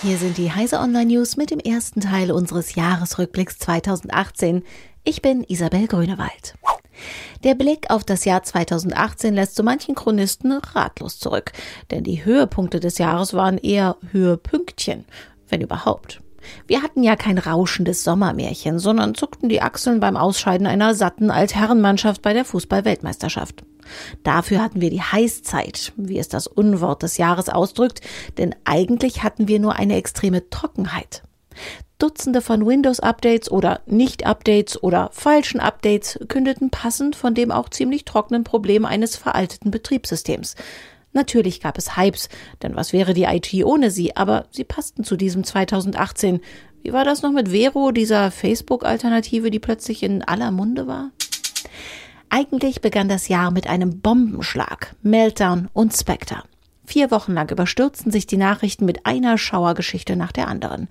Hier sind die Heise Online News mit dem ersten Teil unseres Jahresrückblicks 2018. Ich bin Isabel Grünewald. Der Blick auf das Jahr 2018 lässt so manchen Chronisten ratlos zurück, denn die Höhepunkte des Jahres waren eher Höhepünktchen, wenn überhaupt. Wir hatten ja kein rauschendes Sommermärchen, sondern zuckten die Achseln beim Ausscheiden einer satten Altherrenmannschaft bei der Fußball-Weltmeisterschaft. Dafür hatten wir die Heißzeit, wie es das Unwort des Jahres ausdrückt, denn eigentlich hatten wir nur eine extreme Trockenheit. Dutzende von Windows-Updates oder Nicht-Updates oder falschen Updates kündeten passend von dem auch ziemlich trockenen Problem eines veralteten Betriebssystems. Natürlich gab es Hypes, denn was wäre die IT ohne sie, aber sie passten zu diesem 2018. Wie war das noch mit Vero, dieser Facebook-Alternative, die plötzlich in aller Munde war? Eigentlich begann das Jahr mit einem Bombenschlag, Meltdown und Spectre. Vier Wochen lang überstürzten sich die Nachrichten mit einer Schauergeschichte nach der anderen.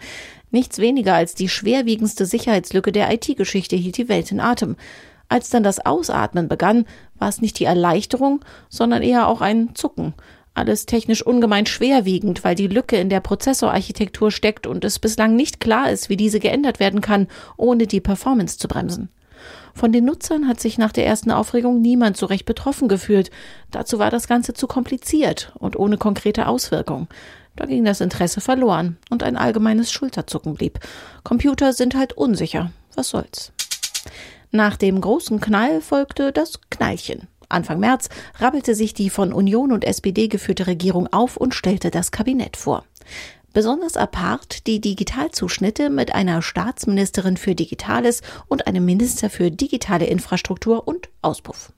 Nichts weniger als die schwerwiegendste Sicherheitslücke der IT-Geschichte hielt die Welt in Atem. Als dann das Ausatmen begann, war es nicht die Erleichterung, sondern eher auch ein Zucken. Alles technisch ungemein schwerwiegend, weil die Lücke in der Prozessorarchitektur steckt und es bislang nicht klar ist, wie diese geändert werden kann, ohne die Performance zu bremsen. Von den Nutzern hat sich nach der ersten Aufregung niemand so recht betroffen gefühlt. Dazu war das Ganze zu kompliziert und ohne konkrete Auswirkung. Da ging das Interesse verloren und ein allgemeines Schulterzucken blieb. Computer sind halt unsicher. Was soll's? Nach dem großen Knall folgte das Knallchen. Anfang März rabbelte sich die von Union und SPD geführte Regierung auf und stellte das Kabinett vor. Besonders apart die Digitalzuschnitte mit einer Staatsministerin für Digitales und einem Minister für digitale Infrastruktur und Auspuff.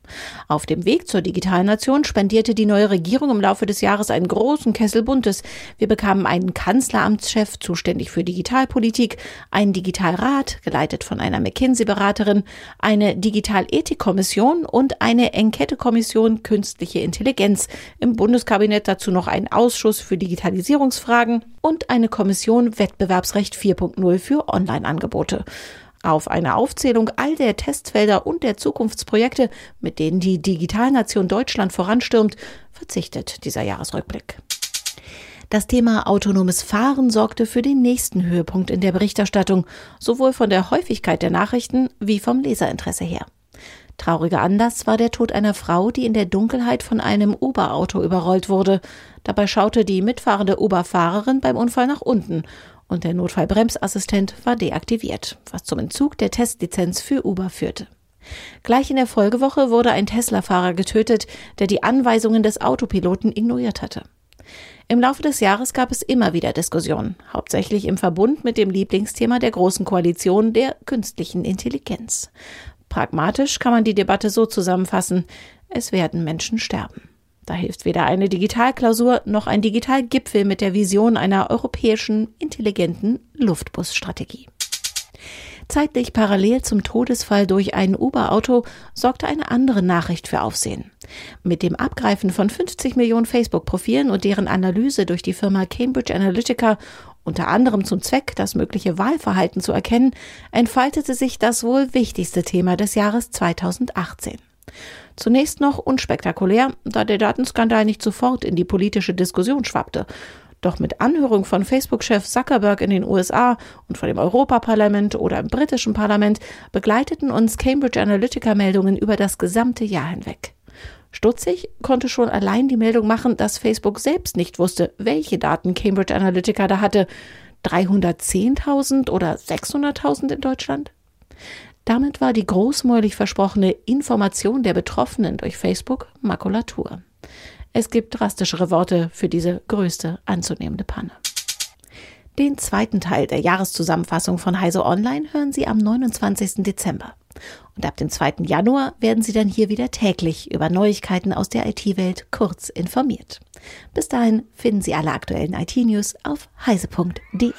Auf dem Weg zur digitalen Nation spendierte die neue Regierung im Laufe des Jahres einen großen Kessel Buntes. Wir bekamen einen Kanzleramtschef zuständig für Digitalpolitik, einen Digitalrat, geleitet von einer McKinsey-Beraterin, eine Digitalethikkommission und eine Enquete-Kommission Künstliche Intelligenz. Im Bundeskabinett dazu noch einen Ausschuss für Digitalisierungsfragen und eine Kommission Wettbewerbsrecht 4.0 für Online-Angebote. Auf eine Aufzählung all der Testfelder und der Zukunftsprojekte, mit denen die Digitalnation Deutschland voranstürmt, verzichtet dieser Jahresrückblick. Das Thema autonomes Fahren sorgte für den nächsten Höhepunkt in der Berichterstattung, sowohl von der Häufigkeit der Nachrichten wie vom Leserinteresse her. Trauriger Anlass war der Tod einer Frau, die in der Dunkelheit von einem Uber-Auto überrollt wurde. Dabei schaute die mitfahrende Uber-Fahrerin beim Unfall nach unten und der Notfallbremsassistent war deaktiviert, was zum Entzug der Testlizenz für Uber führte. Gleich in der Folgewoche wurde ein Tesla-Fahrer getötet, der die Anweisungen des Autopiloten ignoriert hatte. Im Laufe des Jahres gab es immer wieder Diskussionen, hauptsächlich im Verbund mit dem Lieblingsthema der Großen Koalition der künstlichen Intelligenz. Pragmatisch kann man die Debatte so zusammenfassen, es werden Menschen sterben. Da hilft weder eine Digitalklausur noch ein Digitalgipfel mit der Vision einer europäischen intelligenten Luftbusstrategie. Zeitlich parallel zum Todesfall durch ein Uber-Auto sorgte eine andere Nachricht für Aufsehen. Mit dem Abgreifen von 50 Millionen Facebook-Profilen und deren Analyse durch die Firma Cambridge Analytica unter anderem zum Zweck, das mögliche Wahlverhalten zu erkennen, entfaltete sich das wohl wichtigste Thema des Jahres 2018. Zunächst noch unspektakulär, da der Datenskandal nicht sofort in die politische Diskussion schwappte. Doch mit Anhörung von Facebook-Chef Zuckerberg in den USA und von dem Europaparlament oder im britischen Parlament begleiteten uns Cambridge Analytica-Meldungen über das gesamte Jahr hinweg. Stutzig konnte schon allein die Meldung machen, dass Facebook selbst nicht wusste, welche Daten Cambridge Analytica da hatte. 310.000 oder 600.000 in Deutschland? Damit war die großmäulig versprochene Information der Betroffenen durch Facebook Makulatur. Es gibt drastischere Worte für diese größte anzunehmende Panne. Den zweiten Teil der Jahreszusammenfassung von Heise Online hören Sie am 29. Dezember. Und ab dem 2. Januar werden Sie dann hier wieder täglich über Neuigkeiten aus der IT-Welt kurz informiert. Bis dahin finden Sie alle aktuellen IT-News auf heise.de.